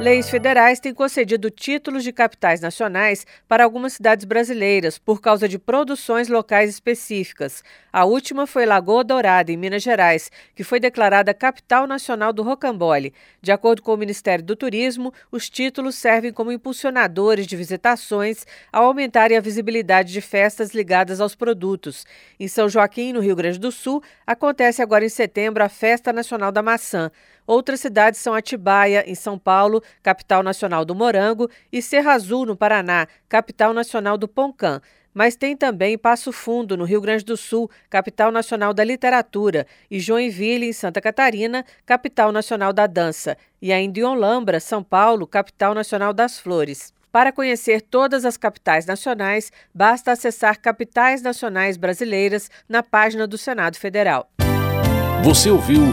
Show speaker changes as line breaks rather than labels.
Leis federais têm concedido títulos de capitais nacionais para algumas cidades brasileiras por causa de produções locais específicas. A última foi Lagoa Dourada, em Minas Gerais, que foi declarada capital nacional do rocambole. De acordo com o Ministério do Turismo, os títulos servem como impulsionadores de visitações ao aumentarem a visibilidade de festas ligadas aos produtos. Em São Joaquim, no Rio Grande do Sul, acontece agora em setembro a Festa Nacional da Maçã. Outras cidades são Atibaia, em São Paulo, capital nacional do morango, e Serra Azul, no Paraná, capital nacional do Poncã. Mas tem também Passo Fundo, no Rio Grande do Sul, capital nacional da literatura, e Joinville, em Santa Catarina, capital nacional da dança, e ainda em Olambra, São Paulo, capital nacional das flores. Para conhecer todas as capitais nacionais, basta acessar Capitais Nacionais Brasileiras na página do Senado Federal.
Você ouviu